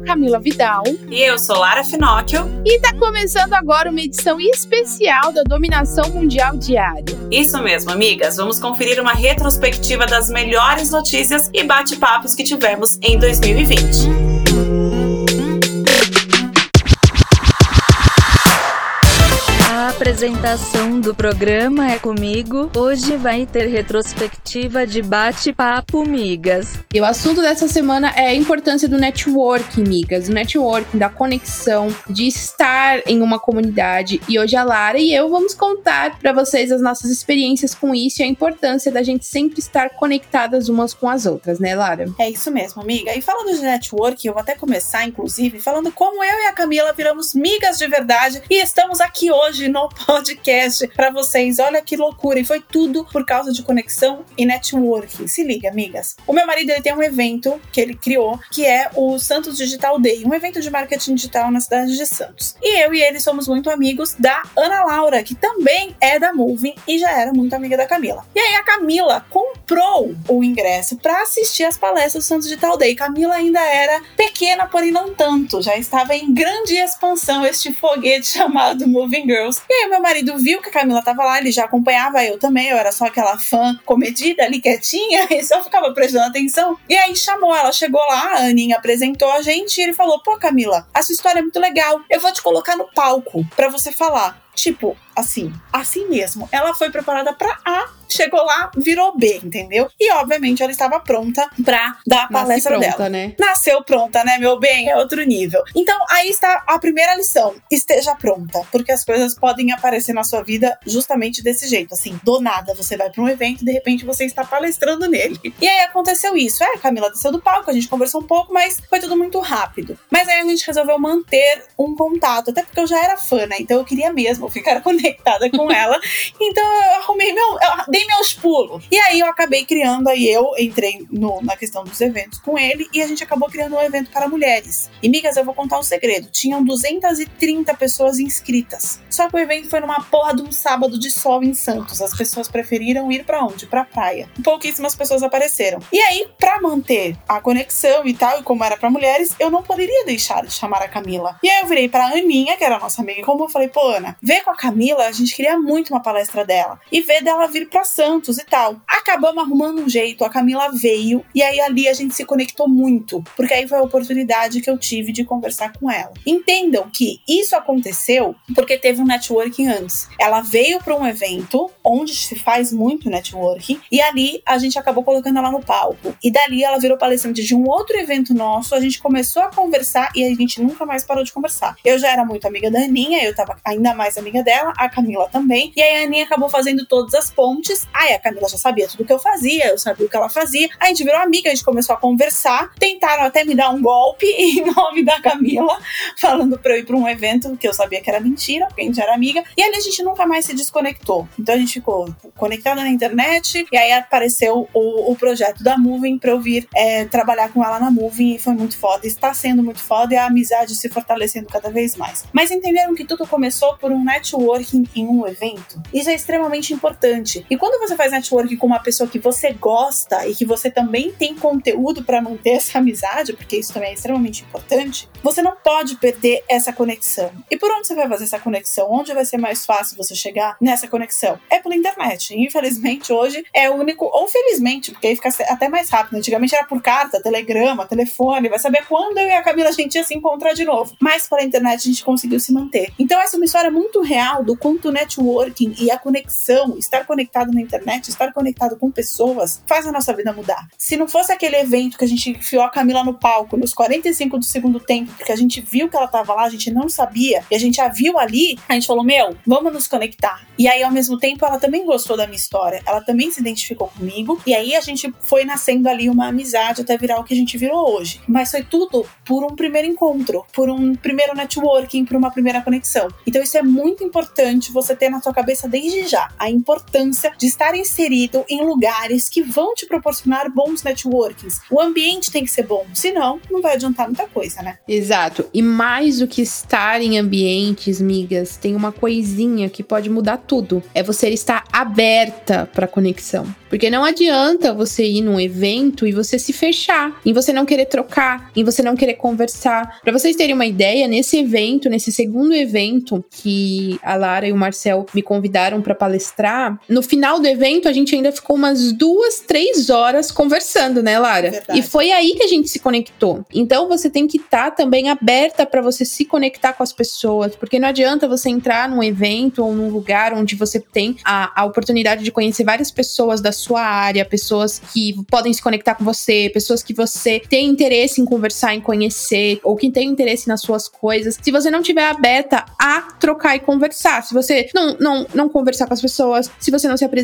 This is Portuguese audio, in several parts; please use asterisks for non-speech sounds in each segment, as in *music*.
sou Camila Vidal. E eu sou Lara Finocchio. E tá começando agora uma edição especial da Dominação Mundial Diária. Isso mesmo, amigas. Vamos conferir uma retrospectiva das melhores notícias e bate-papos que tivemos em 2020. Apresentação do programa é comigo. Hoje vai ter retrospectiva de bate-papo, migas. E o assunto dessa semana é a importância do networking, migas. O networking, da conexão, de estar em uma comunidade. E hoje a Lara e eu vamos contar para vocês as nossas experiências com isso e a importância da gente sempre estar conectadas umas com as outras, né, Lara? É isso mesmo, amiga. E falando de networking, eu vou até começar, inclusive, falando como eu e a Camila viramos migas de verdade e estamos aqui hoje no podcast para vocês. Olha que loucura! E foi tudo por causa de conexão e networking. Se liga, amigas. O meu marido ele tem um evento que ele criou, que é o Santos Digital Day, um evento de marketing digital na cidade de Santos. E eu e ele somos muito amigos da Ana Laura, que também é da Moving e já era muito amiga da Camila. E aí a Camila comprou o ingresso para assistir as palestras do Santos Digital Day. Camila ainda era pequena, porém não tanto, já estava em grande expansão este foguete *laughs* chamado Moving Girls. E aí meu marido viu que a Camila tava lá, ele já acompanhava eu também, eu era só aquela fã comedida ali quietinha, *laughs* e só ficava prestando atenção. E aí chamou ela, chegou lá, a Aninha apresentou a gente e ele falou: pô, Camila, a sua história é muito legal, eu vou te colocar no palco para você falar. Tipo, assim, assim mesmo. Ela foi preparada para A, chegou lá, virou B, entendeu? E obviamente ela estava pronta para dar a palestra pronta, dela. Né? Nasceu pronta, né, meu bem? É outro nível. Então, aí está a primeira lição. Esteja pronta, porque as coisas podem aparecer na sua vida justamente desse jeito, assim, do nada você vai para um evento e de repente você está palestrando nele. E aí aconteceu isso. É, a Camila desceu do palco, a gente conversou um pouco, mas foi tudo muito rápido. Mas aí a gente resolveu manter um contato, até porque eu já era fã, né? Então eu queria mesmo ficar *laughs* conectada com ela. Então eu arrumei meu. Eu meus pulos. E aí eu acabei criando, aí eu entrei no, na questão dos eventos com ele e a gente acabou criando um evento para mulheres. E, migas, eu vou contar um segredo: tinham 230 pessoas inscritas. Só que o evento foi numa porra de um sábado de sol em Santos. As pessoas preferiram ir para onde? Pra praia. Pouquíssimas pessoas apareceram. E aí, para manter a conexão e tal, e como era para mulheres, eu não poderia deixar de chamar a Camila. E aí eu virei pra Aninha, que era nossa amiga, e como eu falei, pô, Ana, vê com a Camila, a gente queria muito uma palestra dela. E ver dela vir pra Santos e tal. Acabamos arrumando um jeito, a Camila veio, e aí ali a gente se conectou muito, porque aí foi a oportunidade que eu tive de conversar com ela. Entendam que isso aconteceu porque teve um networking antes. Ela veio para um evento onde se faz muito networking, e ali a gente acabou colocando ela no palco. E dali ela virou palestrante de um outro evento nosso, a gente começou a conversar e a gente nunca mais parou de conversar. Eu já era muito amiga da Aninha, eu tava ainda mais amiga dela, a Camila também. E aí a Aninha acabou fazendo todas as pontes. Aí a Camila já sabia tudo que eu fazia, eu sabia o que ela fazia. A gente virou amiga, a gente começou a conversar. Tentaram até me dar um golpe *laughs* em nome da Camila, falando pra eu ir pra um evento que eu sabia que era mentira, porque a gente era amiga. E ali a gente nunca mais se desconectou. Então a gente ficou conectada na internet. E aí apareceu o, o projeto da Moving pra eu vir é, trabalhar com ela na Moving. E foi muito foda. Está sendo muito foda e a amizade se fortalecendo cada vez mais. Mas entenderam que tudo começou por um networking em um evento? Isso é extremamente importante. E quando você faz networking com uma pessoa que você gosta e que você também tem conteúdo para manter *laughs* essa amizade, porque isso também é extremamente importante, você não pode perder essa conexão. E por onde você vai fazer essa conexão? Onde vai ser mais fácil você chegar nessa conexão? É pela internet. Infelizmente, hoje é o único, ou felizmente, porque aí fica até mais rápido. Antigamente era por carta, telegrama, telefone, vai saber quando eu e a Camila a gente ia se encontrar de novo. Mas pela internet a gente conseguiu se manter. Então, essa é uma história muito real do quanto o networking e a conexão, estar conectado na internet, estar conectado com pessoas, faz a nossa vida mudar. Se não fosse aquele evento que a gente enfiou a Camila no palco nos 45 do segundo tempo, porque a gente viu que ela tava lá, a gente não sabia, e a gente a viu ali, a gente falou: Meu, vamos nos conectar. E aí, ao mesmo tempo, ela também gostou da minha história, ela também se identificou comigo, e aí a gente foi nascendo ali uma amizade até virar o que a gente virou hoje. Mas foi tudo por um primeiro encontro, por um primeiro networking, por uma primeira conexão. Então, isso é muito importante você ter na sua cabeça desde já a importância de estar inserido em lugares que vão te proporcionar bons networkings. O ambiente tem que ser bom, senão não vai adiantar muita coisa, né? Exato. E mais do que estar em ambientes, migas, tem uma coisinha que pode mudar tudo. É você estar aberta para conexão. Porque não adianta você ir num evento e você se fechar, em você não querer trocar, em você não querer conversar. Para vocês terem uma ideia, nesse evento, nesse segundo evento que a Lara e o Marcel me convidaram para palestrar, no final do evento a gente ainda ficou umas duas, três horas conversando, né, Lara? Verdade. E foi aí que a gente se conectou. Então você tem que estar tá também aberta para você se conectar com as pessoas, porque não adianta você entrar num evento ou num lugar onde você tem a, a oportunidade de conhecer várias pessoas da sua área, pessoas que podem se conectar com você, pessoas que você tem interesse em conversar, em conhecer, ou que tem interesse nas suas coisas. Se você não tiver aberta a trocar e conversar, se você não, não, não conversar com as pessoas, se você não se apresentar,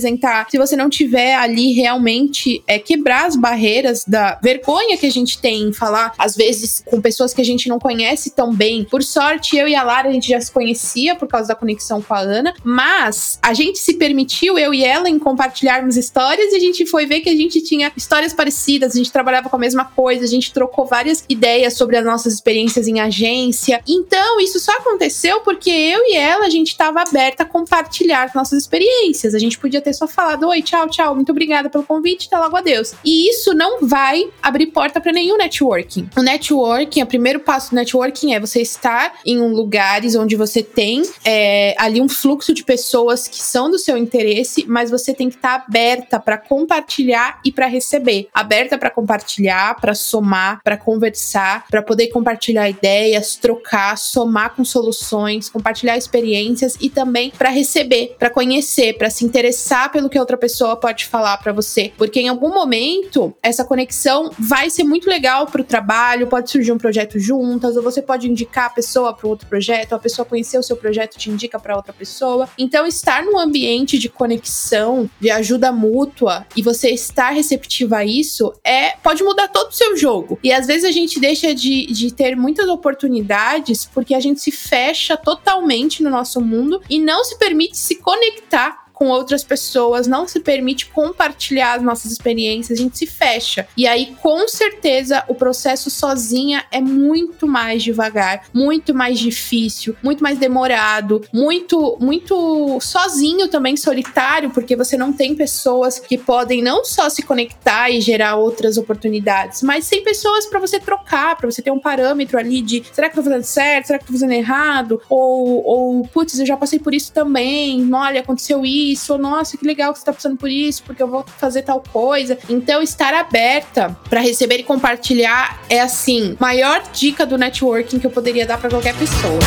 se você não tiver ali realmente é, quebrar as barreiras da vergonha que a gente tem em falar, às vezes, com pessoas que a gente não conhece tão bem. Por sorte, eu e a Lara, a gente já se conhecia por causa da conexão com a Ana, mas a gente se permitiu, eu e ela, em compartilharmos histórias histórias e a gente foi ver que a gente tinha histórias parecidas, a gente trabalhava com a mesma coisa, a gente trocou várias ideias sobre as nossas experiências em agência. Então, isso só aconteceu porque eu e ela, a gente estava aberta a compartilhar nossas experiências. A gente podia ter só falado: oi, tchau, tchau, muito obrigada pelo convite, até logo adeus. E isso não vai abrir porta para nenhum networking. O networking, o primeiro passo do networking é você estar em lugares onde você tem é, ali um fluxo de pessoas que são do seu interesse, mas você tem que estar tá aberta para compartilhar e para receber, aberta para compartilhar, para somar, para conversar, para poder compartilhar ideias, trocar, somar com soluções, compartilhar experiências e também para receber, para conhecer, para se interessar pelo que outra pessoa pode falar para você, porque em algum momento essa conexão vai ser muito legal para o trabalho, pode surgir um projeto juntas, ou você pode indicar a pessoa para outro projeto, a pessoa conhecer o seu projeto te indica para outra pessoa. Então estar num ambiente de conexão, de ajuda mútua e você estar receptiva a isso, é pode mudar todo o seu jogo. E às vezes a gente deixa de, de ter muitas oportunidades porque a gente se fecha totalmente no nosso mundo e não se permite se conectar com outras pessoas, não se permite compartilhar as nossas experiências, a gente se fecha. E aí, com certeza, o processo sozinha é muito mais devagar, muito mais difícil, muito mais demorado, muito, muito sozinho também, solitário, porque você não tem pessoas que podem não só se conectar e gerar outras oportunidades, mas tem pessoas para você trocar, para você ter um parâmetro ali de será que eu tô fazendo certo, será que eu tô fazendo errado? Ou, ou putz, eu já passei por isso também, olha, aconteceu isso isso, nossa, que legal que você tá passando por isso, porque eu vou fazer tal coisa. Então, estar aberta para receber e compartilhar é assim, maior dica do networking que eu poderia dar para qualquer pessoa.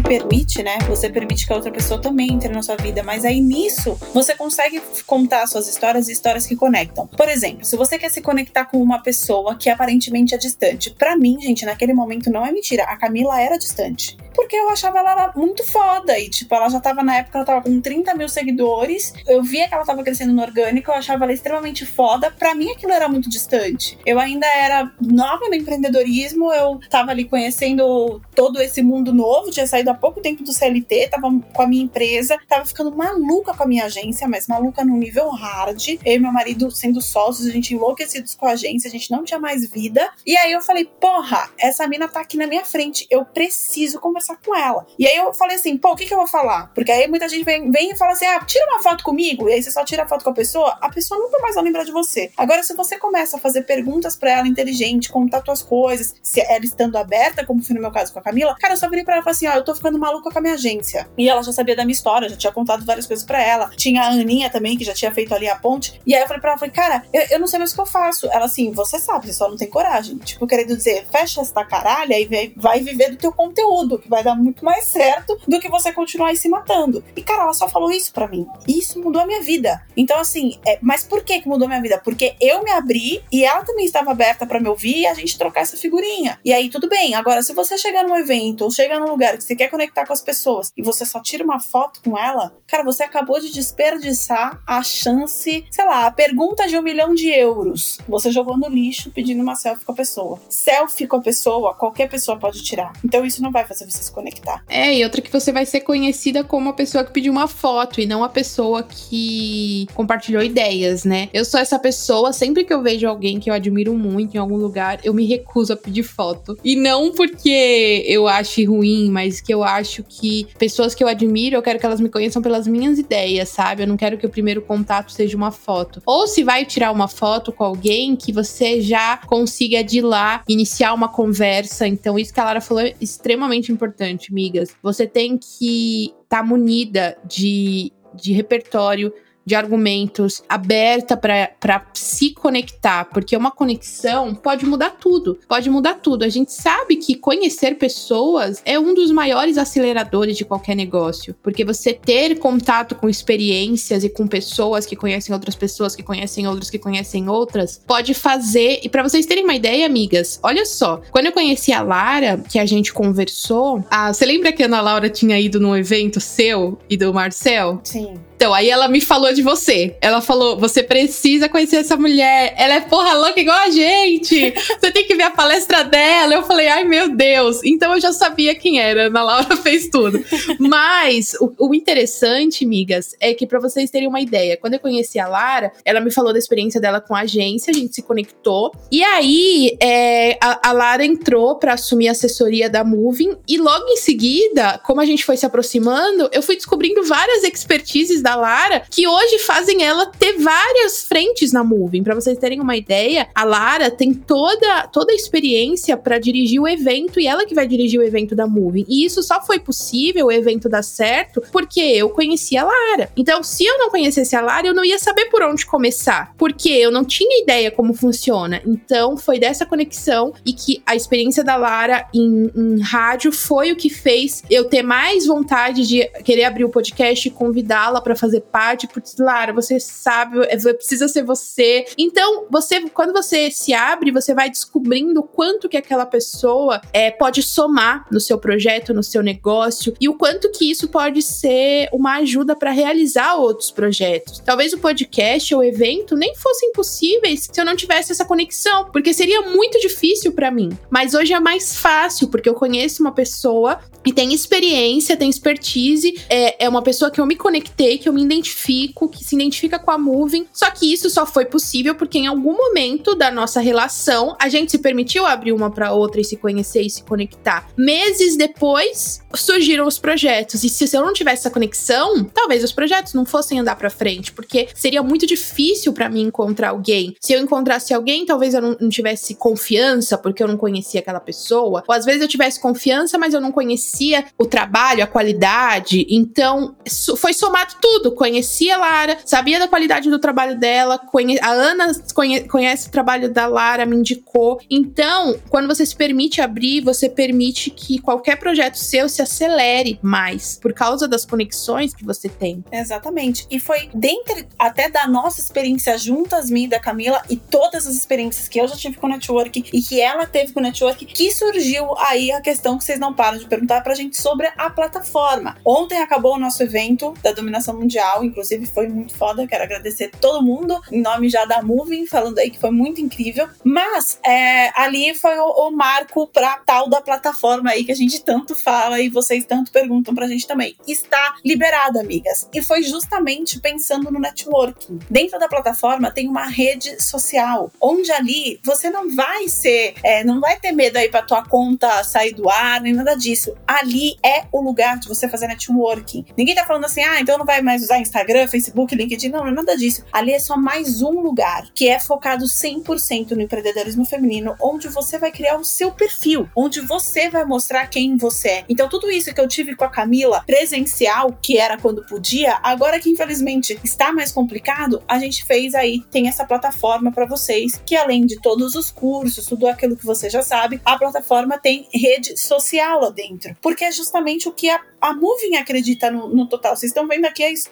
Permite, né? Você permite que a outra pessoa também entre na sua vida, mas aí nisso você consegue contar suas histórias e histórias que conectam. Por exemplo, se você quer se conectar com uma pessoa que aparentemente é distante, para mim, gente, naquele momento não é mentira, a Camila era distante porque eu achava ela muito foda. E, tipo, ela já tava na época, ela tava com 30 mil seguidores. Eu via que ela tava crescendo no orgânico, eu achava ela extremamente foda. Pra mim, aquilo era muito distante. Eu ainda era nova no empreendedorismo, eu tava ali conhecendo todo esse mundo novo, tinha saído há pouco tempo do CLT, tava com a minha empresa, tava ficando maluca com a minha agência, mas maluca no nível hard. Eu e meu marido sendo sócios, a gente enlouquecidos com a agência, a gente não tinha mais vida. E aí eu falei, porra, essa mina tá aqui na minha frente, eu preciso conversar com ela. E aí eu falei assim, pô, o que, que eu vou falar? Porque aí muita gente vem, vem e fala assim, ah, tira uma foto comigo, e aí você só tira a foto com a pessoa, a pessoa nunca mais vai lembrar de você. Agora, se você começa a fazer perguntas para ela inteligente, contar tuas coisas, se ela estando aberta, como foi no meu caso com a Camila, cara, eu só virei pra ela e falei assim, ó, eu tô ficando maluca com a minha agência. E ela já sabia da minha história, já tinha contado várias coisas para ela. Tinha a Aninha também, que já tinha feito ali a ponte. E aí eu falei pra ela, falei, cara, eu, eu não sei mais o que eu faço. Ela assim, você sabe, você só não tem coragem. Tipo, querendo dizer, fecha essa caralha e vai, vai viver do teu conteúdo, que vai dar muito mais certo do que você continuar aí se matando. E, cara, ela só falou isso para mim. E isso mudou a minha vida. Então, assim, é, mas por que que mudou a minha vida? Porque eu me abri e ela também estava aberta para me ouvir e a gente trocar essa figurinha. E aí, tudo bem. Agora, se você chegar num evento ou chegar num lugar você quer conectar com as pessoas e você só tira uma foto com ela, cara, você acabou de desperdiçar a chance, sei lá, a pergunta de um milhão de euros. Você jogou no lixo pedindo uma selfie com a pessoa. Selfie com a pessoa, qualquer pessoa pode tirar. Então isso não vai fazer você se conectar. É, e outra que você vai ser conhecida como a pessoa que pediu uma foto e não a pessoa que compartilhou ideias, né? Eu sou essa pessoa, sempre que eu vejo alguém que eu admiro muito em algum lugar, eu me recuso a pedir foto. E não porque eu ache ruim, mas que eu acho que pessoas que eu admiro, eu quero que elas me conheçam pelas minhas ideias, sabe? Eu não quero que o primeiro contato seja uma foto. Ou se vai tirar uma foto com alguém, que você já consiga de lá iniciar uma conversa. Então, isso que a Lara falou é extremamente importante, migas. Você tem que estar tá munida de, de repertório de argumentos, aberta para se conectar, porque uma conexão pode mudar tudo, pode mudar tudo. A gente sabe que conhecer pessoas é um dos maiores aceleradores de qualquer negócio, porque você ter contato com experiências e com pessoas que conhecem outras pessoas, que conhecem outras, que conhecem outras, pode fazer. E para vocês terem uma ideia, amigas, olha só, quando eu conheci a Lara, que a gente conversou, a, você lembra que a Ana Laura tinha ido num evento seu e do Marcel? Sim. Então, aí ela me falou de você. Ela falou: você precisa conhecer essa mulher. Ela é porra louca igual a gente. Você tem que ver a palestra dela. Eu falei, ai meu Deus. Então eu já sabia quem era. Ana Laura *laughs* fez tudo. Mas o, o interessante, migas, é que para vocês terem uma ideia, quando eu conheci a Lara, ela me falou da experiência dela com a agência, a gente se conectou. E aí é, a, a Lara entrou para assumir a assessoria da Moving. E logo em seguida, como a gente foi se aproximando, eu fui descobrindo várias expertises da Lara que hoje fazem ela ter várias frentes na Moving. Para vocês terem uma ideia, a Lara tem toda, toda a experiência para dirigir o evento e ela que vai dirigir o evento da Moving. E isso só foi possível, o evento dar certo, porque eu conheci a Lara. Então, se eu não conhecesse a Lara, eu não ia saber por onde começar, porque eu não tinha ideia como funciona. Então, foi dessa conexão e que a experiência da Lara em, em rádio foi o que fez eu ter mais vontade de querer abrir o podcast e convidá-la para para fazer parte, porque, Lara, você sabe, é, precisa ser você. Então, você, quando você se abre, você vai descobrindo quanto que aquela pessoa é, pode somar no seu projeto, no seu negócio, e o quanto que isso pode ser uma ajuda para realizar outros projetos. Talvez o podcast ou o evento nem fossem possíveis se eu não tivesse essa conexão, porque seria muito difícil para mim. Mas hoje é mais fácil, porque eu conheço uma pessoa e tem experiência, tem expertise, é, é uma pessoa que eu me conectei, que eu me identifico, que se identifica com a Moving. Só que isso só foi possível porque em algum momento da nossa relação a gente se permitiu abrir uma para outra e se conhecer e se conectar. Meses depois surgiram os projetos e se eu não tivesse essa conexão, talvez os projetos não fossem andar para frente, porque seria muito difícil para mim encontrar alguém. Se eu encontrasse alguém, talvez eu não, não tivesse confiança porque eu não conhecia aquela pessoa, ou às vezes eu tivesse confiança, mas eu não conhecia o trabalho, a qualidade. Então, foi somado tudo tudo. Conhecia a Lara, sabia da qualidade do trabalho dela, conhe... a Ana conhe... conhece o trabalho da Lara, me indicou. Então, quando você se permite abrir, você permite que qualquer projeto seu se acelere mais, por causa das conexões que você tem. Exatamente. E foi dentro até da nossa experiência juntas, minha e da Camila, e todas as experiências que eu já tive com o network e que ela teve com o network, que surgiu aí a questão que vocês não param de perguntar pra gente sobre a plataforma. Ontem acabou o nosso evento da dominação mundial, inclusive foi muito foda. Quero agradecer todo mundo, em nome já da Moving, falando aí que foi muito incrível. Mas é, ali foi o, o, marco pra tal da plataforma aí que a gente tanto fala e vocês tanto perguntam pra gente também. Está liberada, amigas. E foi justamente pensando no networking. Dentro da plataforma tem uma rede social, onde ali você não vai ser, é, não vai ter medo aí pra tua conta sair do ar, nem nada disso. Ali é o lugar de você fazer networking. Ninguém tá falando assim, ah, então não vai mais mais usar Instagram, Facebook, LinkedIn, não, é nada disso. Ali é só mais um lugar que é focado 100% no empreendedorismo feminino, onde você vai criar o seu perfil, onde você vai mostrar quem você é. Então, tudo isso que eu tive com a Camila presencial, que era quando podia, agora que infelizmente está mais complicado, a gente fez aí, tem essa plataforma para vocês, que além de todos os cursos, tudo aquilo que você já sabe, a plataforma tem rede social lá dentro, porque é justamente o que a, a Moving acredita no, no total. Vocês estão vendo aqui a história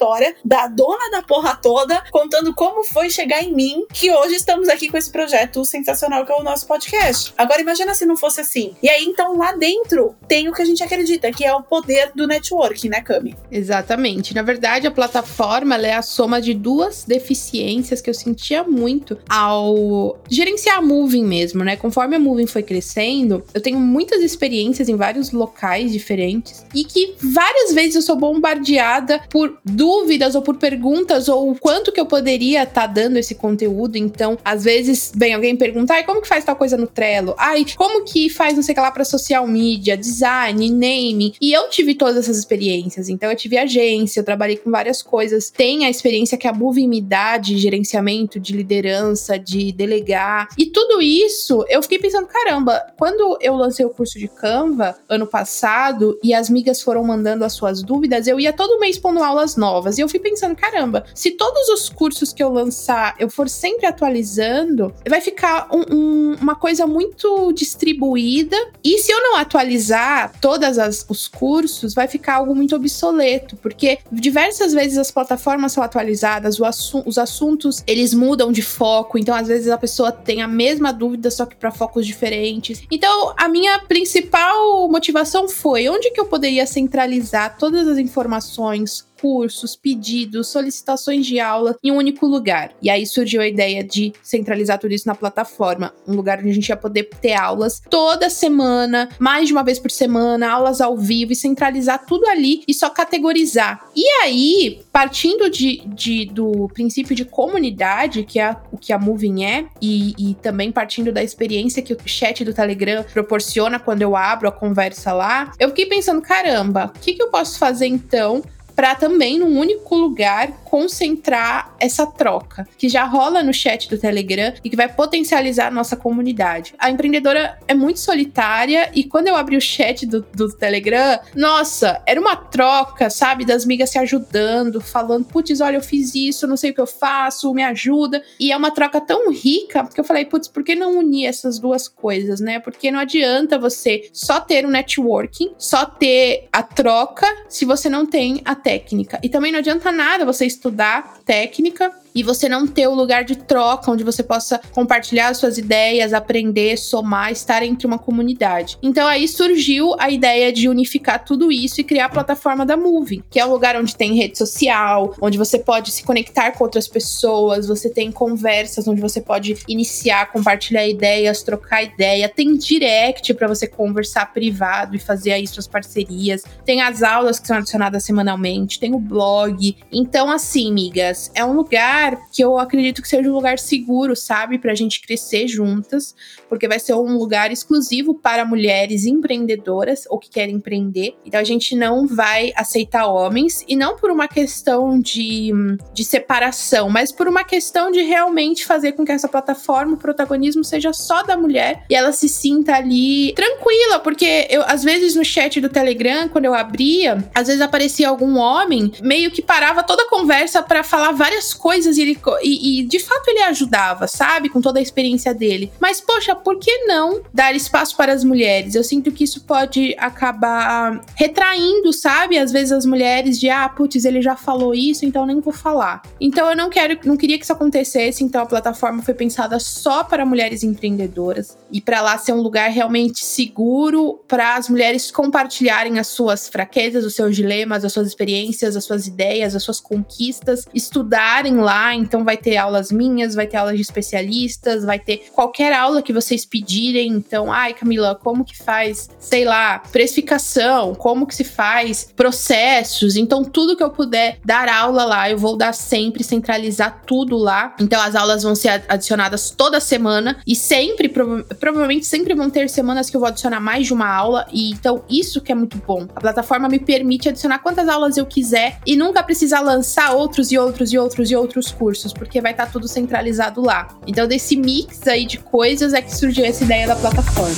da dona da porra toda, contando como foi chegar em mim, que hoje estamos aqui com esse projeto sensacional que é o nosso podcast. Agora imagina se não fosse assim. E aí então lá dentro tem o que a gente acredita, que é o poder do networking, né, Cami? Exatamente. Na verdade, a plataforma é a soma de duas deficiências que eu sentia muito ao gerenciar a Moving mesmo, né? Conforme a Moving foi crescendo, eu tenho muitas experiências em vários locais diferentes e que várias vezes eu sou bombardeada por dúvidas ou por perguntas ou o quanto que eu poderia estar tá dando esse conteúdo. Então, às vezes, vem alguém perguntar, ai, como que faz tal coisa no Trello? Ai, como que faz não sei o que lá para social media, design, naming? E eu tive todas essas experiências. Então, eu tive agência, eu trabalhei com várias coisas. Tem a experiência que a Moving me dá de gerenciamento, de liderança, de delegar. E tudo isso, eu fiquei pensando, caramba, quando eu lancei o curso de Canva ano passado e as migas foram mandando as suas dúvidas, eu ia todo mês pondo aulas novas. E eu fui pensando, caramba, se todos os cursos que eu lançar eu for sempre atualizando, vai ficar um, um, uma coisa muito distribuída. E se eu não atualizar todos os cursos, vai ficar algo muito obsoleto, porque diversas vezes as plataformas são atualizadas, assu os assuntos eles mudam de foco, então às vezes a pessoa tem a mesma dúvida, só que para focos diferentes. Então, a minha principal motivação foi onde que eu poderia centralizar todas as informações cursos, pedidos, solicitações de aula em um único lugar. E aí surgiu a ideia de centralizar tudo isso na plataforma, um lugar onde a gente ia poder ter aulas toda semana, mais de uma vez por semana, aulas ao vivo e centralizar tudo ali e só categorizar. E aí, partindo de, de do princípio de comunidade, que é o que a Moving é, e, e também partindo da experiência que o chat do Telegram proporciona quando eu abro a conversa lá, eu fiquei pensando, caramba, o que, que eu posso fazer então para também, num único lugar, concentrar essa troca, que já rola no chat do Telegram e que vai potencializar a nossa comunidade. A empreendedora é muito solitária e quando eu abri o chat do, do Telegram, nossa, era uma troca, sabe? Das migas se ajudando, falando, putz, olha, eu fiz isso, não sei o que eu faço, me ajuda. E é uma troca tão rica que eu falei, putz, por que não unir essas duas coisas, né? Porque não adianta você só ter um networking, só ter a troca, se você não tem a técnica. E também não adianta nada você estudar técnica e você não ter o lugar de troca onde você possa compartilhar suas ideias, aprender, somar, estar entre uma comunidade. Então aí surgiu a ideia de unificar tudo isso e criar a plataforma da Moving, que é um lugar onde tem rede social, onde você pode se conectar com outras pessoas, você tem conversas onde você pode iniciar, compartilhar ideias, trocar ideia, tem direct para você conversar privado e fazer aí suas parcerias, tem as aulas que são adicionadas semanalmente, tem o blog. Então assim, migas, é um lugar lugar que eu acredito que seja um lugar seguro, sabe? Pra gente crescer juntas, porque vai ser um lugar exclusivo para mulheres empreendedoras ou que querem empreender. Então a gente não vai aceitar homens, e não por uma questão de, de separação, mas por uma questão de realmente fazer com que essa plataforma, o protagonismo seja só da mulher e ela se sinta ali tranquila, porque eu, às vezes no chat do Telegram, quando eu abria, às vezes aparecia algum homem, meio que parava toda a conversa para falar várias coisas coisas e, ele, e, e, de fato ele ajudava, sabe? Com toda a experiência dele. Mas, poxa, por que não dar espaço para as mulheres? Eu sinto que isso pode acabar retraindo, sabe? Às vezes as mulheres de, ah, putz, ele já falou isso, então nem vou falar. Então eu não quero, não queria que isso acontecesse, então a plataforma foi pensada só para mulheres empreendedoras e para lá ser um lugar realmente seguro para as mulheres compartilharem as suas fraquezas, os seus dilemas, as suas experiências, as suas ideias, as suas conquistas, estudarem lá então vai ter aulas minhas, vai ter aulas de especialistas, vai ter qualquer aula que vocês pedirem. Então, ai, Camila, como que faz, sei lá, precificação, como que se faz processos. Então, tudo que eu puder dar aula lá, eu vou dar sempre, centralizar tudo lá. Então, as aulas vão ser adicionadas toda semana e sempre, prova provavelmente sempre vão ter semanas que eu vou adicionar mais de uma aula. E então, isso que é muito bom. A plataforma me permite adicionar quantas aulas eu quiser e nunca precisar lançar outros e outros e outros e outros cursos, porque vai estar tá tudo centralizado lá. Então, desse mix aí de coisas é que surgiu essa ideia da plataforma.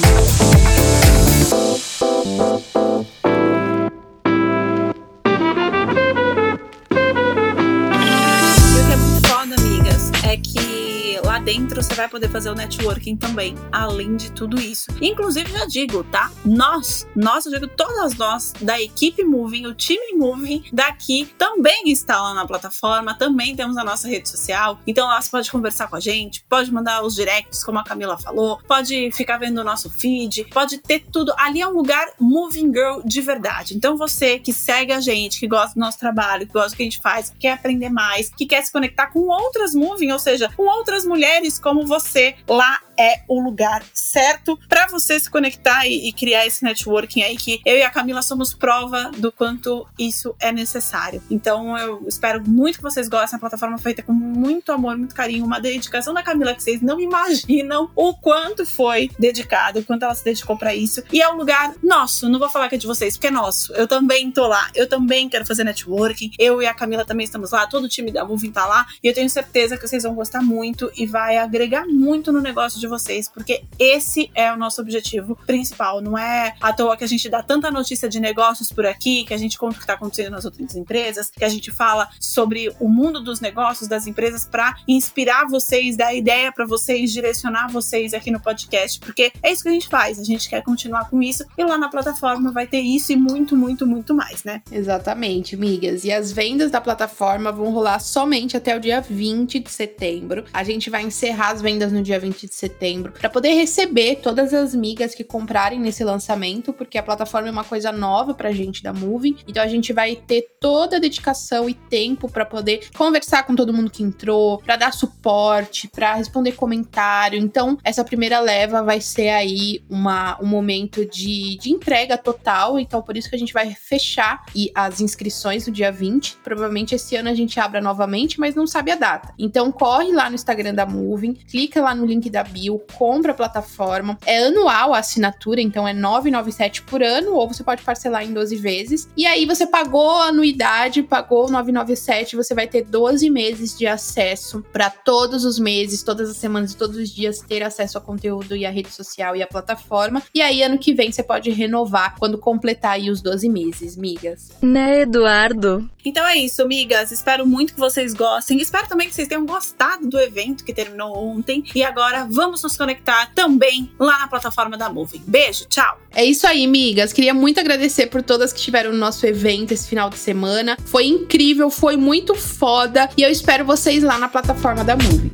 Você vai poder fazer o networking também, além de tudo isso. Inclusive, já digo, tá? Nós, nós, eu digo todas nós da equipe Moving, o time Moving daqui também está lá na plataforma, também temos a nossa rede social. Então lá você pode conversar com a gente, pode mandar os directs, como a Camila falou, pode ficar vendo o nosso feed, pode ter tudo. Ali é um lugar Moving Girl de verdade. Então você que segue a gente, que gosta do nosso trabalho, que gosta do que a gente faz, que quer aprender mais, que quer se conectar com outras Moving, ou seja, com outras mulheres como você, lá é o lugar certo para você se conectar e, e, criar esse networking aí que eu e a Camila somos prova do quanto isso é necessário. Então eu espero muito que vocês gostem. A plataforma feita com muito amor, muito carinho, uma dedicação da Camila que vocês não *laughs* imaginam o quanto foi dedicado, o quanto ela se dedicou para isso. E é um lugar nosso, não vou falar que é de vocês, porque é nosso. Eu também tô lá, eu também quero fazer networking. Eu e a Camila também estamos lá, todo o time da Moving tá lá, e eu tenho certeza que vocês vão gostar muito e vai agregar muito no negócio de vocês, porque esse é o nosso objetivo principal. Não é à toa que a gente dá tanta notícia de negócios por aqui, que a gente conta o que está acontecendo nas outras empresas, que a gente fala sobre o mundo dos negócios, das empresas, para inspirar vocês, dar ideia para vocês, direcionar vocês aqui no podcast, porque é isso que a gente faz. A gente quer continuar com isso e lá na plataforma vai ter isso e muito, muito, muito mais, né? Exatamente, migas. E as vendas da plataforma vão rolar somente até o dia 20 de setembro. A gente vai encerrar as vendas no dia 20 de setembro setembro, para poder receber todas as migas que comprarem nesse lançamento, porque a plataforma é uma coisa nova pra gente da Moving. Então a gente vai ter toda a dedicação e tempo para poder conversar com todo mundo que entrou, para dar suporte, para responder comentário. Então, essa primeira leva vai ser aí uma, um momento de, de entrega total. Então, por isso que a gente vai fechar e as inscrições no dia 20. Provavelmente esse ano a gente abra novamente, mas não sabe a data. Então, corre lá no Instagram da Moving, clica lá no link da bio compra a plataforma. É anual a assinatura, então é 997 por ano, ou você pode parcelar em 12 vezes. E aí você pagou a anuidade, pagou 997, você vai ter 12 meses de acesso para todos os meses, todas as semanas e todos os dias ter acesso ao conteúdo e à rede social e à plataforma. E aí ano que vem você pode renovar quando completar aí os 12 meses, migas. Né, Eduardo? Então é isso, migas. Espero muito que vocês gostem. Espero também que vocês tenham gostado do evento que terminou ontem. E agora vamos vamos nos conectar também lá na plataforma da Moving. Beijo, tchau! É isso aí, migas. Queria muito agradecer por todas que estiveram no nosso evento esse final de semana. Foi incrível, foi muito foda e eu espero vocês lá na plataforma da Moving.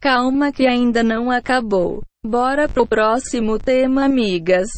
Calma que ainda não acabou. Bora pro próximo tema, amigas.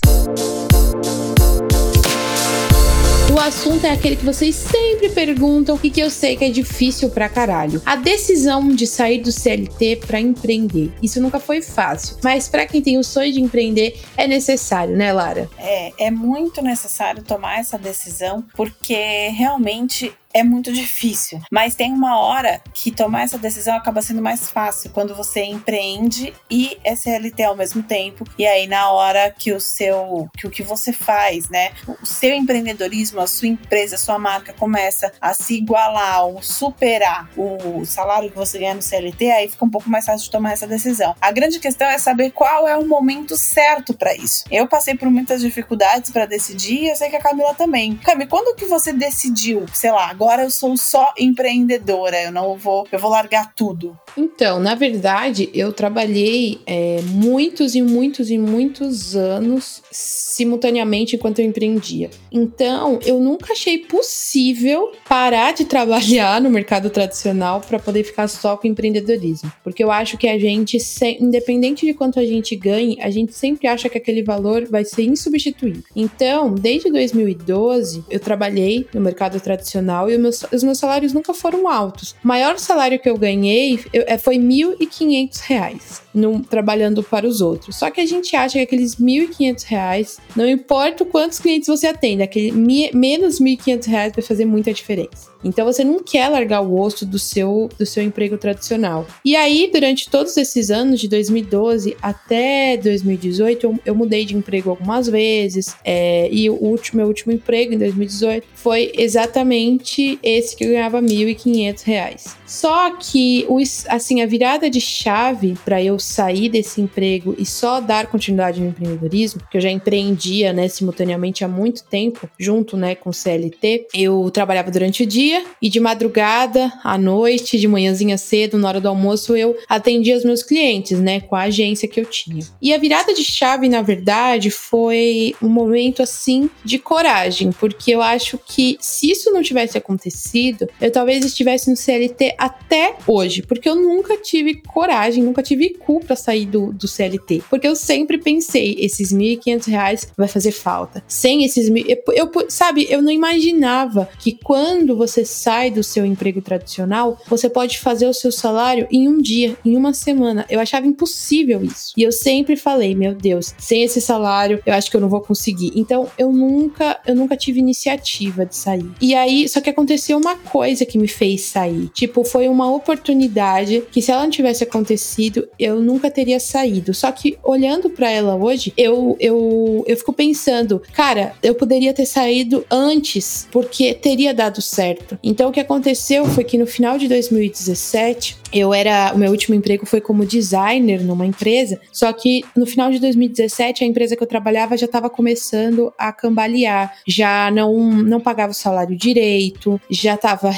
O assunto é aquele que vocês sempre perguntam e que eu sei que é difícil pra caralho. A decisão de sair do CLT para empreender. Isso nunca foi fácil, mas para quem tem o sonho de empreender é necessário, né, Lara? É, é muito necessário tomar essa decisão porque realmente é muito difícil. Mas tem uma hora que tomar essa decisão acaba sendo mais fácil quando você empreende e é CLT ao mesmo tempo. E aí, na hora que o seu, que o que você faz, né? O seu empreendedorismo, a sua empresa, a sua marca começa a se igualar ou superar o salário que você ganha no CLT, aí fica um pouco mais fácil de tomar essa decisão. A grande questão é saber qual é o momento certo para isso. Eu passei por muitas dificuldades para decidir e eu sei que a Camila também. Camila, quando que você decidiu, sei lá, agora eu sou só empreendedora, eu não vou, eu vou largar tudo. Então, na verdade, eu trabalhei é, muitos e muitos e muitos anos simultaneamente enquanto eu empreendia. Então, eu nunca achei possível parar de trabalhar no mercado tradicional para poder ficar só com empreendedorismo, porque eu acho que a gente, independente de quanto a gente ganhe, a gente sempre acha que aquele valor vai ser insubstituível. Então, desde 2012, eu trabalhei no mercado tradicional e meus, os meus salários nunca foram altos. O maior salário que eu ganhei eu, é, foi R$ 1.500 no, trabalhando para os outros. Só que a gente acha que aqueles R$ 1.500, não importa quantos clientes você atende, aquele menos R$ 1.500 vai fazer muita diferença. Então você não quer largar o osso do seu, do seu emprego tradicional. E aí, durante todos esses anos, de 2012 até 2018, eu, eu mudei de emprego algumas vezes. É, e o último, meu último emprego, em 2018, foi exatamente esse que eu ganhava R$ 1.500. Só que, assim, a virada de chave para eu sair desse emprego e só dar continuidade no empreendedorismo, que eu já empreendia, né, simultaneamente há muito tempo, junto, né, com o CLT, eu trabalhava durante o dia dia e de madrugada, à noite, de manhãzinha cedo, na hora do almoço, eu atendia os meus clientes, né, com a agência que eu tinha. E a virada de chave, na verdade, foi um momento assim de coragem, porque eu acho que se isso não tivesse acontecido, eu talvez estivesse no CLT até hoje, porque eu nunca tive coragem, nunca tive cu para sair do, do CLT, porque eu sempre pensei, esses 1.500 reais vai fazer falta. Sem esses mil, eu, eu, sabe, eu não imaginava que quando você sai do seu emprego tradicional, você pode fazer o seu salário em um dia, em uma semana. Eu achava impossível isso. E eu sempre falei, meu Deus, sem esse salário, eu acho que eu não vou conseguir. Então, eu nunca, eu nunca tive iniciativa de sair. E aí, só que aconteceu uma coisa que me fez sair. Tipo, foi uma oportunidade que se ela não tivesse acontecido, eu nunca teria saído. Só que olhando para ela hoje, eu, eu, eu fico pensando, cara, eu poderia ter saído antes, porque teria dado certo. Então o que aconteceu foi que no final de 2017, eu era. O meu último emprego foi como designer numa empresa, só que no final de 2017 a empresa que eu trabalhava já estava começando a cambalear, já não, não pagava o salário direito, já estava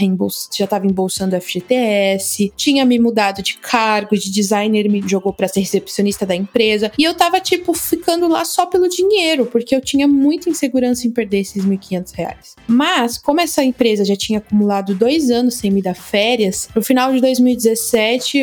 já estava embolsando FGTS, tinha me mudado de cargo, de designer me jogou para ser recepcionista da empresa, e eu tava tipo ficando lá só pelo dinheiro, porque eu tinha muita insegurança em perder esses 1.500 reais. Mas, como essa empresa já tinha acumulado dois anos sem me dar férias, no final de 2017,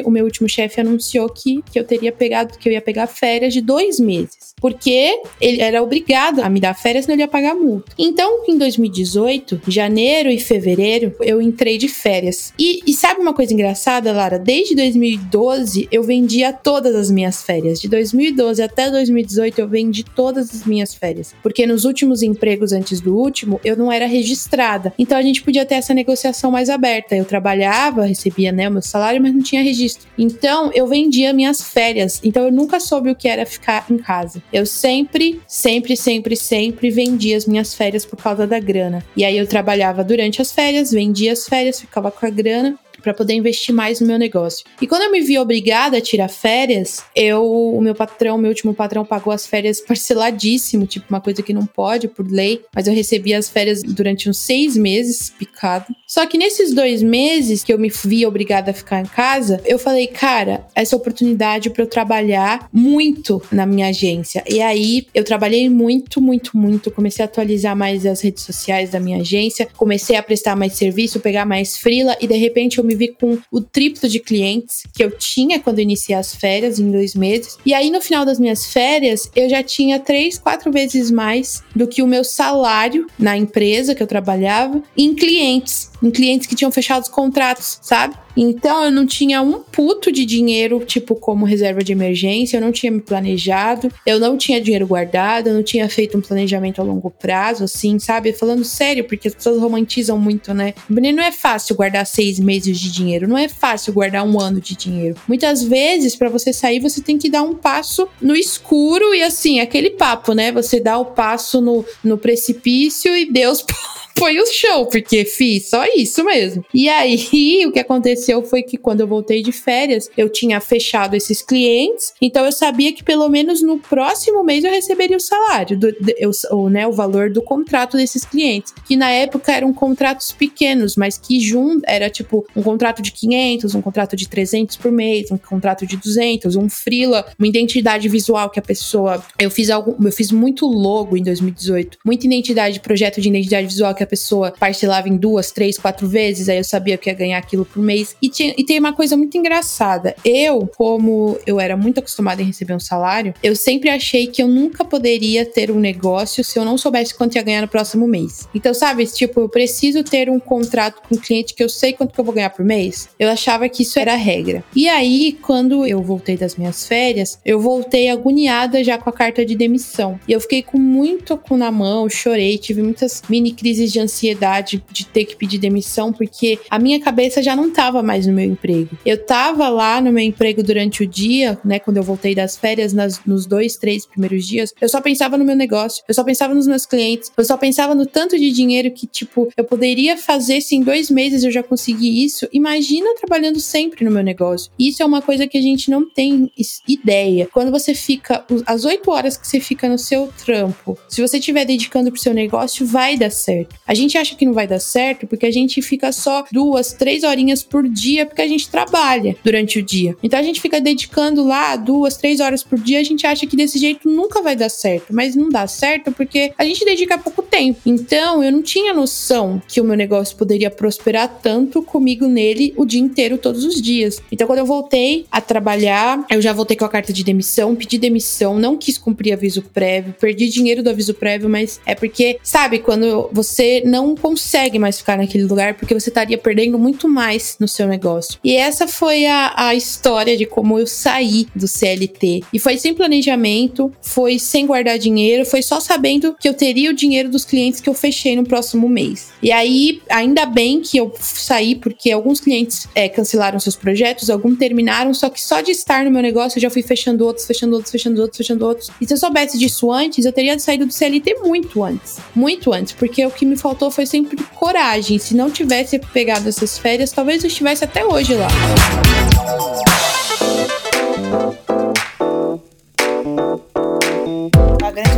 o meu último chefe anunciou que, que eu teria pegado, que eu ia pegar férias de dois meses. Porque ele era obrigado a me dar férias, senão ele ia pagar multa. Então, em 2018, janeiro e fevereiro, eu entrei de férias. E, e sabe uma coisa engraçada, Lara? Desde 2012, eu vendia todas as minhas férias. De 2012 até 2018, eu vendi todas as minhas férias. Porque nos últimos empregos antes do último, eu não era registrada. Então, a gente podia ter essa negociação mais aberta. Eu trabalhava, recebia né, o meu salário, mas não tinha registro. Então, eu vendia minhas férias. Então, eu nunca soube o que era ficar em casa. Eu sempre, sempre, sempre, sempre vendia as minhas férias por causa da grana. E aí, eu trabalhava durante as férias, vendia as férias, ficava com a grana para poder investir mais no meu negócio. E quando eu me vi obrigada a tirar férias, eu, o meu patrão, meu último patrão pagou as férias *laughs* parceladíssimo, tipo uma coisa que não pode por lei, mas eu recebi as férias durante uns seis meses, picado. Só que nesses dois meses que eu me vi obrigada a ficar em casa, eu falei, cara, essa oportunidade para eu trabalhar muito na minha agência. E aí eu trabalhei muito, muito, muito. Comecei a atualizar mais as redes sociais da minha agência, comecei a prestar mais serviço, pegar mais frila e de repente eu me vi com o triplo de clientes que eu tinha quando iniciei as férias em dois meses. E aí, no final das minhas férias, eu já tinha três, quatro vezes mais do que o meu salário na empresa que eu trabalhava em clientes, em clientes que tinham fechado os contratos, sabe? Então eu não tinha um puto de dinheiro, tipo, como reserva de emergência, eu não tinha me planejado, eu não tinha dinheiro guardado, eu não tinha feito um planejamento a longo prazo, assim, sabe? Falando sério, porque as pessoas romantizam muito, né? Não é fácil guardar seis meses de dinheiro, não é fácil guardar um ano de dinheiro. Muitas vezes, para você sair, você tem que dar um passo no escuro e assim, aquele papo, né? Você dá o passo no, no precipício e Deus *laughs* foi o show, porque fiz só isso mesmo. E aí, *laughs* o que aconteceu foi que quando eu voltei de férias, eu tinha fechado esses clientes, então eu sabia que pelo menos no próximo mês eu receberia o salário, do, eu, o, né, o valor do contrato desses clientes, que na época eram contratos pequenos, mas que junto era tipo um contrato de 500, um contrato de 300 por mês, um contrato de 200, um freela, uma identidade visual que a pessoa, eu fiz algo, eu fiz muito logo em 2018, muita identidade, projeto de identidade visual que a pessoa parcelava em duas, três, quatro vezes, aí eu sabia que ia ganhar aquilo por mês. E, tinha, e tem uma coisa muito engraçada. Eu, como eu era muito acostumada em receber um salário, eu sempre achei que eu nunca poderia ter um negócio se eu não soubesse quanto ia ganhar no próximo mês. Então, sabe, tipo, eu preciso ter um contrato com um cliente que eu sei quanto que eu vou ganhar por mês. Eu achava que isso era a regra. E aí, quando eu voltei das minhas férias, eu voltei agoniada já com a carta de demissão. E eu fiquei com muito cu na mão, chorei, tive muitas mini crises de de ansiedade de ter que pedir demissão, porque a minha cabeça já não estava mais no meu emprego. Eu estava lá no meu emprego durante o dia, né, quando eu voltei das férias, nas, nos dois, três primeiros dias, eu só pensava no meu negócio, eu só pensava nos meus clientes, eu só pensava no tanto de dinheiro que, tipo, eu poderia fazer se em dois meses eu já consegui isso. Imagina trabalhando sempre no meu negócio. Isso é uma coisa que a gente não tem ideia. Quando você fica, as oito horas que você fica no seu trampo, se você estiver dedicando pro seu negócio, vai dar certo. A gente acha que não vai dar certo porque a gente fica só duas, três horinhas por dia porque a gente trabalha durante o dia. Então a gente fica dedicando lá duas, três horas por dia, a gente acha que desse jeito nunca vai dar certo, mas não dá certo porque a gente dedica pouco tempo. Então eu não tinha noção que o meu negócio poderia prosperar tanto comigo nele o dia inteiro, todos os dias. Então quando eu voltei a trabalhar, eu já voltei com a carta de demissão, pedi demissão, não quis cumprir aviso prévio, perdi dinheiro do aviso prévio, mas é porque, sabe, quando você não consegue mais ficar naquele lugar porque você estaria perdendo muito mais no seu negócio. E essa foi a, a história de como eu saí do CLT. E foi sem planejamento, foi sem guardar dinheiro, foi só sabendo que eu teria o dinheiro dos clientes que eu fechei no próximo mês. E aí, ainda bem que eu saí, porque alguns clientes é, cancelaram seus projetos, alguns terminaram, só que só de estar no meu negócio eu já fui fechando outros, fechando outros, fechando outros, fechando outros. E se eu soubesse disso antes, eu teria saído do CLT muito antes. Muito antes, porque o que me faltou foi sempre coragem. Se não tivesse pegado essas férias, talvez eu estivesse até hoje lá.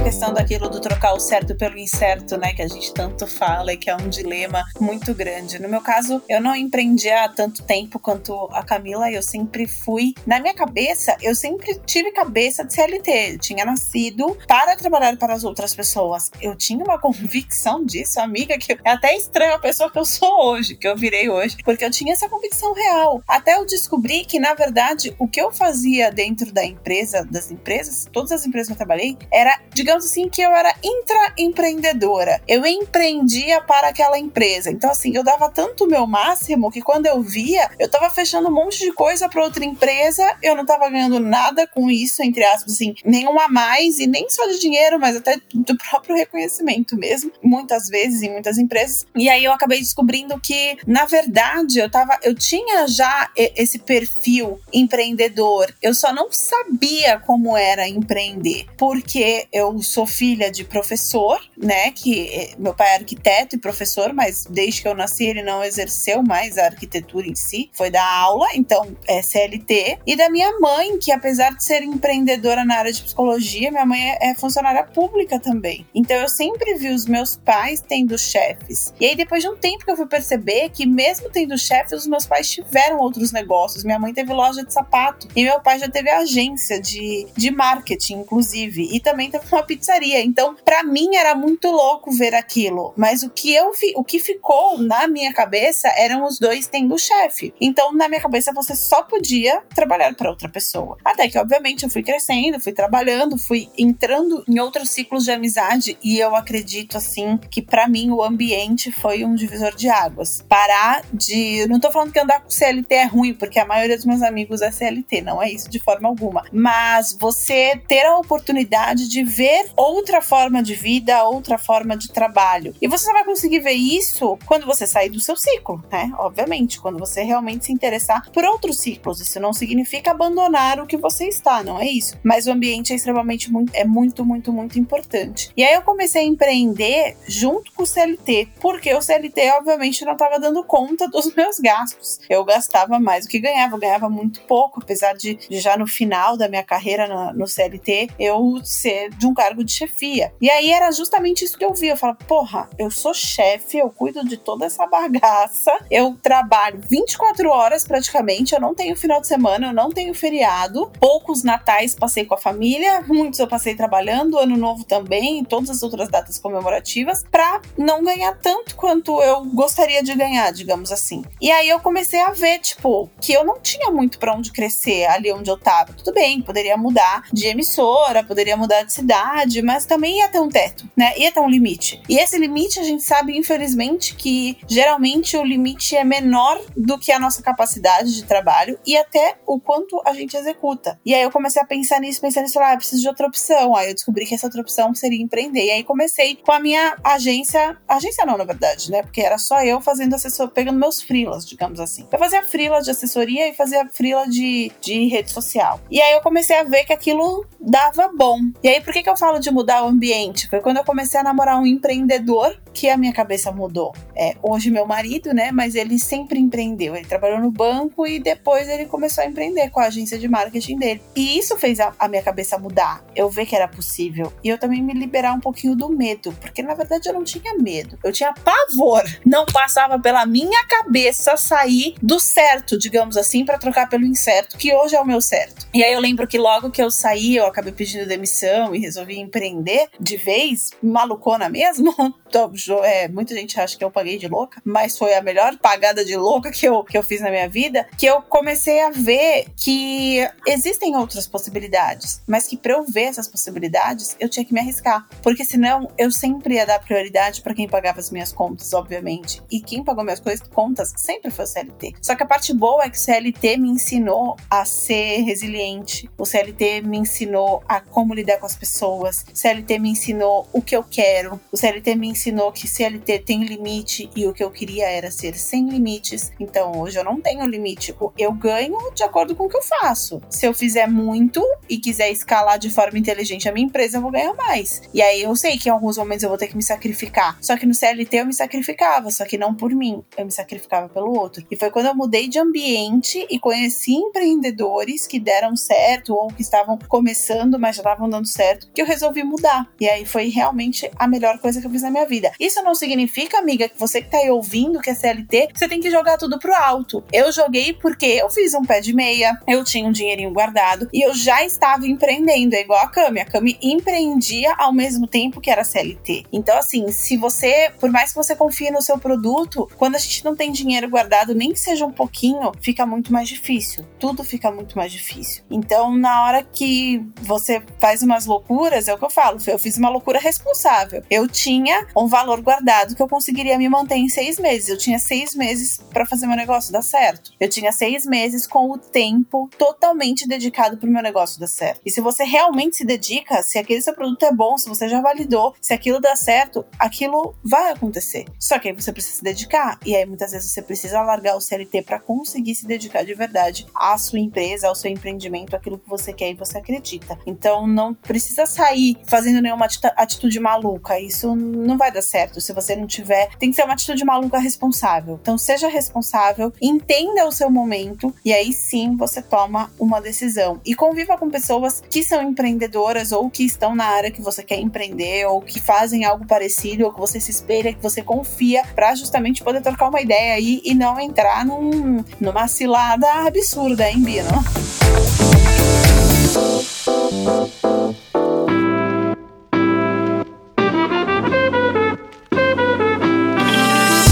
Questão daquilo do trocar o certo pelo incerto, né? Que a gente tanto fala e que é um dilema muito grande. No meu caso, eu não empreendi há tanto tempo quanto a Camila, eu sempre fui. Na minha cabeça, eu sempre tive cabeça de CLT. Eu tinha nascido para trabalhar para as outras pessoas. Eu tinha uma convicção disso, amiga, que é até estranho a pessoa que eu sou hoje, que eu virei hoje, porque eu tinha essa convicção real. Até eu descobri que, na verdade, o que eu fazia dentro da empresa, das empresas, todas as empresas que eu trabalhei, era digamos assim, que eu era intraempreendedora. Eu empreendia para aquela empresa. Então, assim, eu dava tanto o meu máximo que quando eu via, eu tava fechando um monte de coisa para outra empresa, eu não tava ganhando nada com isso, entre aspas, assim, nenhum a mais, e nem só de dinheiro, mas até do próprio reconhecimento mesmo, muitas vezes em muitas empresas. E aí eu acabei descobrindo que, na verdade, eu tava, eu tinha já esse perfil empreendedor, eu só não sabia como era empreender, porque eu sou filha de professor, né? Que eh, meu pai é arquiteto e professor, mas desde que eu nasci ele não exerceu mais a arquitetura em si, foi da aula, então é CLT. E da minha mãe, que apesar de ser empreendedora na área de psicologia, minha mãe é, é funcionária pública também. Então eu sempre vi os meus pais tendo chefes. E aí depois de um tempo que eu fui perceber que mesmo tendo chefes, os meus pais tiveram outros negócios. Minha mãe teve loja de sapato e meu pai já teve agência de, de marketing, inclusive. E também teve uma pizzaria. Então, para mim era muito louco ver aquilo. Mas o que eu vi, o que ficou na minha cabeça eram os dois tendo chefe. Então, na minha cabeça, você só podia trabalhar para outra pessoa. Até que, obviamente, eu fui crescendo, fui trabalhando, fui entrando em outros ciclos de amizade. E eu acredito, assim, que para mim o ambiente foi um divisor de águas. Parar de. Não tô falando que andar com CLT é ruim, porque a maioria dos meus amigos é CLT, não é isso de forma alguma. Mas você ter a oportunidade de ver outra forma de vida, outra forma de trabalho. E você só vai conseguir ver isso quando você sair do seu ciclo, né? Obviamente, quando você realmente se interessar por outros ciclos. Isso não significa abandonar o que você está, não é isso. Mas o ambiente é extremamente muito, é muito, muito, muito importante. E aí eu comecei a empreender junto com o CLT, porque o CLT, obviamente, não estava dando conta dos *laughs* meus gastos. Eu gastava mais do que ganhava, eu ganhava muito pouco, apesar de, já no final da minha carreira no CLT eu ser de um cargo cargo de chefia. E aí era justamente isso que eu vi. Eu falava, porra, eu sou chefe, eu cuido de toda essa bagaça, eu trabalho 24 horas praticamente, eu não tenho final de semana, eu não tenho feriado. Poucos natais passei com a família, muitos eu passei trabalhando, ano novo também, todas as outras datas comemorativas, para não ganhar tanto quanto eu gostaria de ganhar, digamos assim. E aí eu comecei a ver, tipo, que eu não tinha muito para onde crescer ali onde eu tava. Tudo bem, poderia mudar de emissora, poderia mudar de cidade mas também ia ter um teto, né? Ia ter um limite. E esse limite a gente sabe, infelizmente, que geralmente o limite é menor do que a nossa capacidade de trabalho e até o quanto a gente executa. E aí eu comecei a pensar nisso, pensar nisso, ah, eu preciso de outra opção. Aí eu descobri que essa outra opção seria empreender. E aí comecei com a minha agência, agência não, na verdade, né? Porque era só eu fazendo assessor, pegando meus frilas, digamos assim. Eu fazia frila de assessoria e fazia frila de, de rede social. E aí eu comecei a ver que aquilo dava bom. E aí por que que eu falo falo de mudar o ambiente foi quando eu comecei a namorar um empreendedor que a minha cabeça mudou. É, hoje meu marido, né, mas ele sempre empreendeu. Ele trabalhou no banco e depois ele começou a empreender com a agência de marketing dele. E isso fez a, a minha cabeça mudar. Eu ver que era possível e eu também me liberar um pouquinho do medo, porque na verdade eu não tinha medo. Eu tinha pavor. Não passava pela minha cabeça sair do certo, digamos assim, para trocar pelo incerto, que hoje é o meu certo. E aí eu lembro que logo que eu saí, eu acabei pedindo demissão e resolvi empreender de vez, malucona mesmo. *laughs* é, muita gente acha que eu paguei de louca, mas foi a melhor pagada de louca que eu, que eu fiz na minha vida, que eu comecei a ver que existem outras possibilidades, mas que para eu ver essas possibilidades, eu tinha que me arriscar, porque senão eu sempre ia dar prioridade para quem pagava as minhas contas, obviamente. E quem pagou minhas coisas, contas sempre foi o CLT. Só que a parte boa é que o CLT me ensinou a ser resiliente. O CLT me ensinou a como lidar com as pessoas. O CLT me ensinou o que eu quero. O CLT me ensinou que CLT tem limite e o que eu queria era ser sem limites. Então hoje eu não tenho limite. Eu ganho de acordo com o que eu faço. Se eu fizer muito e quiser escalar de forma inteligente a minha empresa, eu vou ganhar mais. E aí eu sei que em alguns momentos eu vou ter que me sacrificar. Só que no CLT eu me sacrificava, só que não por mim. Eu me sacrificava pelo outro. E foi quando eu mudei de ambiente e conheci empreendedores que deram certo ou que estavam começando, mas já estavam dando certo, que eu resolvi mudar. E aí foi realmente a melhor coisa que eu fiz na minha vida. Isso não significa, amiga, que você que tá aí ouvindo que é CLT, você tem que jogar tudo pro alto. Eu joguei porque eu fiz um pé de meia, eu tinha um dinheirinho guardado e eu já estava empreendendo. É igual a Cami. A Cami empreendia ao mesmo tempo que era CLT. Então, assim, se você, por mais que você confie no seu produto, quando a gente não tem dinheiro guardado, nem que seja um pouquinho, fica muito mais difícil. Tudo fica muito mais difícil. Então, na hora que você faz umas loucuras, é o que eu falo, eu fiz uma loucura responsável. Eu tinha um valor guardado que eu conseguiria me manter em seis meses. Eu tinha seis meses para fazer meu negócio dar certo. Eu tinha seis meses com o tempo totalmente dedicado pro meu negócio dar certo. E se você realmente se dedica, se aquele seu produto é bom, se você já validou, se aquilo dá certo, aquilo vai acontecer. Só que aí você precisa se dedicar. E aí muitas vezes você precisa largar o CLT para conseguir se dedicar de verdade à sua empresa, ao seu empreendimento, aquilo que você quer e você acredita. Então não precisa sair fazendo nenhuma atitude maluca. Isso não vai dar certo se você não tiver. Tem que ser uma atitude maluca responsável. Então seja responsável, entenda o seu momento e aí sim você toma uma decisão. E conviva com pessoas que são empreendedoras ou que estão na área que você quer empreender ou que fazem algo parecido ou que você se espelha, que você confia para justamente poder trocar uma ideia aí e não entrar num, numa cilada absurda, hein, Bino?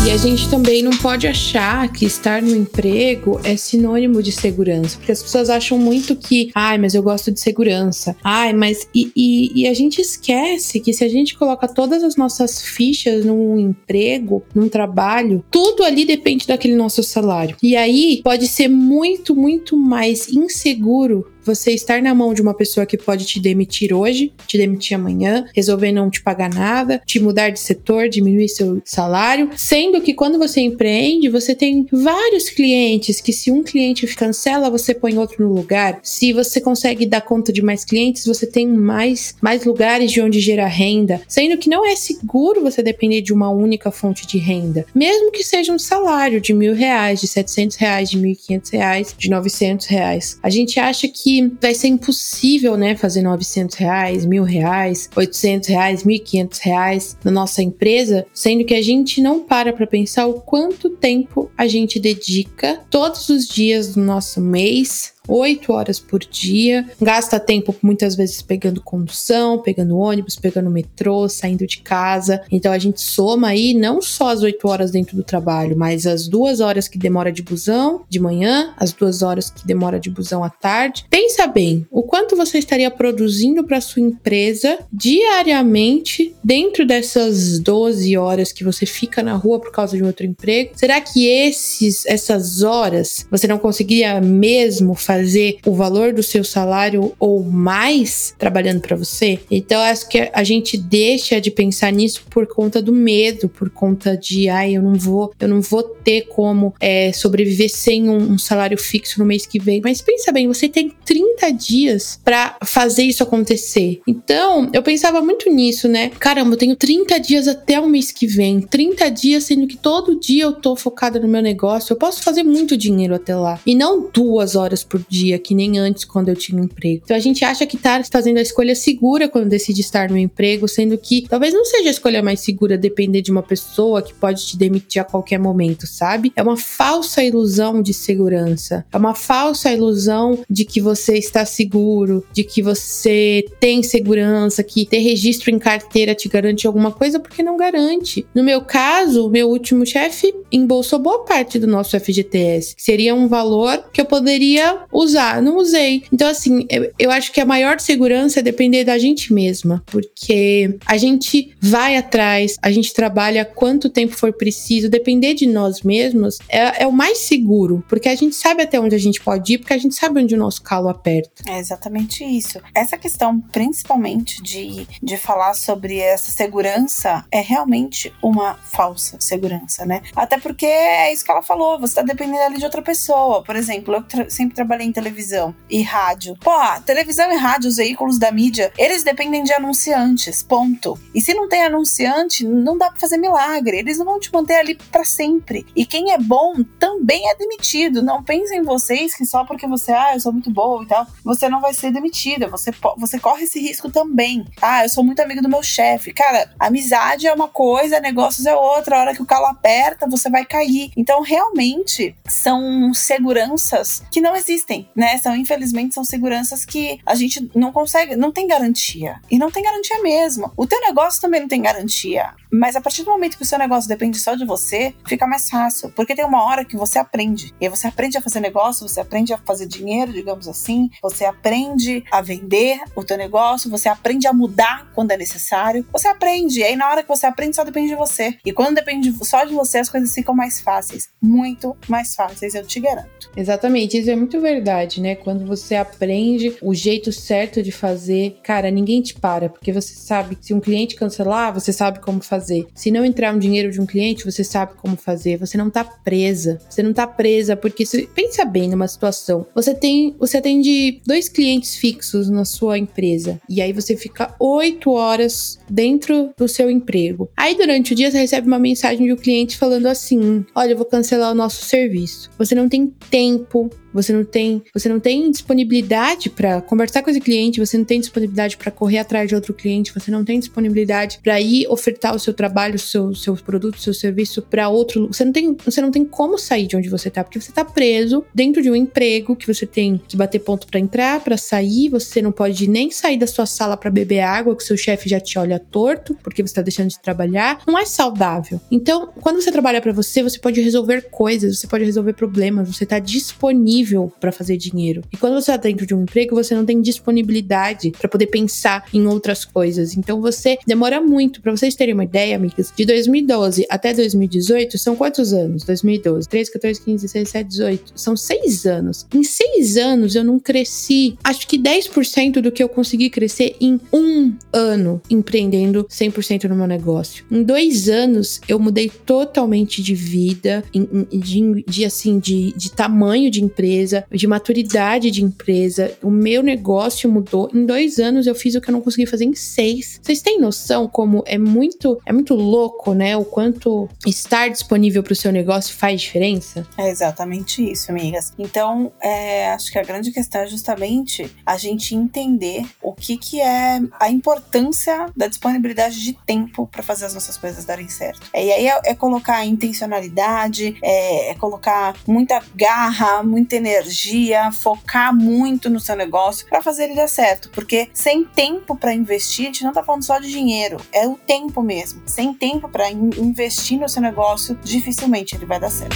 A gente também não pode achar que estar no emprego é sinônimo de segurança, porque as pessoas acham muito que, ai, mas eu gosto de segurança, ai, mas. E, e, e a gente esquece que se a gente coloca todas as nossas fichas num emprego, num trabalho, tudo ali depende daquele nosso salário. E aí pode ser muito, muito mais inseguro você estar na mão de uma pessoa que pode te demitir hoje, te demitir amanhã, resolver não te pagar nada, te mudar de setor, diminuir seu salário, sendo que quando você empreende, você tem vários clientes que se um cliente cancela, você põe outro no lugar. Se você consegue dar conta de mais clientes, você tem mais mais lugares de onde gerar renda, sendo que não é seguro você depender de uma única fonte de renda, mesmo que seja um salário de mil reais, de setecentos reais, de mil e quinhentos reais, de novecentos reais. A gente acha que vai ser impossível, né, fazer 900 reais, mil reais, 800 reais, 1.500 reais na nossa empresa, sendo que a gente não para para pensar o quanto tempo a gente dedica todos os dias do nosso mês oito horas por dia, gasta tempo muitas vezes pegando condução, pegando ônibus, pegando metrô, saindo de casa. Então a gente soma aí não só as oito horas dentro do trabalho, mas as duas horas que demora de busão de manhã, as duas horas que demora de busão à tarde. Pensa bem, o quanto você estaria produzindo para sua empresa diariamente dentro dessas 12 horas que você fica na rua por causa de um outro emprego? Será que esses essas horas você não conseguiria mesmo fazer fazer o valor do seu salário ou mais trabalhando para você? Então acho que a gente deixa de pensar nisso por conta do medo, por conta de, ai, eu não vou, eu não vou ter como é, sobreviver sem um, um salário fixo no mês que vem. Mas pensa bem, você tem 30 dias para fazer isso acontecer. Então, eu pensava muito nisso, né? Caramba, eu tenho 30 dias até o mês que vem. 30 dias, sendo que todo dia eu tô focada no meu negócio. Eu posso fazer muito dinheiro até lá. E não duas horas por dia, que nem antes quando eu tinha um emprego. Então a gente acha que tá fazendo a escolha segura quando decide estar no emprego, sendo que talvez não seja a escolha mais segura depender de uma pessoa que pode te demitir a qualquer momento, sabe? É uma falsa ilusão de segurança. É uma falsa ilusão de que você está seguro, de que você tem segurança, que ter registro em carteira te garante alguma coisa, porque não garante. No meu caso, meu último chefe embolsou boa parte do nosso FGTS, que seria um valor que eu poderia usar. Não usei. Então, assim, eu, eu acho que a maior segurança é depender da gente mesma, porque a gente vai atrás, a gente trabalha quanto tempo for preciso, depender de nós mesmos é, é o mais seguro, porque a gente sabe até onde a gente pode ir, porque a gente sabe onde o nosso calo aperta. É exatamente isso. Essa questão, principalmente, de, de falar sobre essa segurança, é realmente uma falsa segurança, né? Até porque é isso que ela falou, você tá dependendo ali de outra pessoa. Por exemplo, eu tra sempre trabalhei em televisão e rádio. Pô, televisão e rádio, os veículos da mídia, eles dependem de anunciantes, ponto. E se não tem anunciante, não dá pra fazer milagre. Eles não vão te manter ali para sempre. E quem é bom também é demitido. Não pensem em vocês que só porque você, ah, eu sou muito boa e tal, você não vai ser demitida. Você, você corre esse risco também. Ah, eu sou muito amigo do meu chefe. Cara, amizade é uma coisa, negócios é outra. A hora que o calo aperta, você vai cair. Então, realmente, são seguranças que não existem, né? São, infelizmente, são seguranças que a gente não consegue, não tem garantia. E não tem garantia mesmo. O teu negócio também não tem garantia. Mas a partir do momento que o seu negócio depende só de você, fica mais fácil. Porque tem uma hora que você aprende. E aí você aprende a fazer negócio, você aprende a fazer dinheiro, digamos assim. Você aprende a vender o teu negócio, você aprende a mudar quando é necessário. Você aprende. E aí na hora que você aprende, só depende de você. E quando depende só de você, as coisas ficam mais fáceis. Muito mais fáceis, eu te garanto. Exatamente. Isso é muito verdade, né? Quando você aprende o jeito certo de fazer, cara, ninguém te para. Porque você sabe que se um cliente cancelar, você sabe como fazer fazer. Se não entrar um dinheiro de um cliente, você sabe como fazer. Você não tá presa. Você não tá presa porque se, pensa bem numa situação. Você tem, você atende dois clientes fixos na sua empresa e aí você fica oito horas dentro do seu emprego. Aí durante o dia você recebe uma mensagem de um cliente falando assim: "Olha, eu vou cancelar o nosso serviço". Você não tem tempo você não tem, você não tem disponibilidade para conversar com esse cliente, você não tem disponibilidade para correr atrás de outro cliente, você não tem disponibilidade para ir ofertar o seu trabalho, o seu, seu produto, o seu serviço para outro, você não tem, você não tem como sair de onde você tá, porque você tá preso dentro de um emprego que você tem que bater ponto para entrar, para sair, você não pode nem sair da sua sala para beber água, que seu chefe já te olha torto, porque você tá deixando de trabalhar, não é saudável. Então, quando você trabalha para você, você pode resolver coisas, você pode resolver problemas, você tá disponível para fazer dinheiro. E quando você está dentro de um emprego, você não tem disponibilidade para poder pensar em outras coisas. Então você demora muito. Para vocês terem uma ideia, amigas, de 2012 até 2018 são quantos anos? 2012, 13, 14, 15, 16, 17, 18. São seis anos. Em seis anos eu não cresci, acho que 10% do que eu consegui crescer em um ano empreendendo 100% no meu negócio. Em dois anos eu mudei totalmente de vida, de, de assim, de, de tamanho de empresa empresa, de maturidade de empresa. O meu negócio mudou. Em dois anos eu fiz o que eu não consegui fazer em seis. Vocês têm noção como é muito, é muito louco, né? O quanto estar disponível para o seu negócio faz diferença? É exatamente isso, amigas. Então, é, acho que a grande questão é justamente a gente entender o que, que é a importância da disponibilidade de tempo para fazer as nossas coisas darem certo. E aí é, é colocar intencionalidade, é, é colocar muita garra, muita energia energia, focar muito no seu negócio para fazer ele dar certo. Porque sem tempo para investir, a gente não tá falando só de dinheiro, é o tempo mesmo. Sem tempo para investir no seu negócio, dificilmente ele vai dar certo.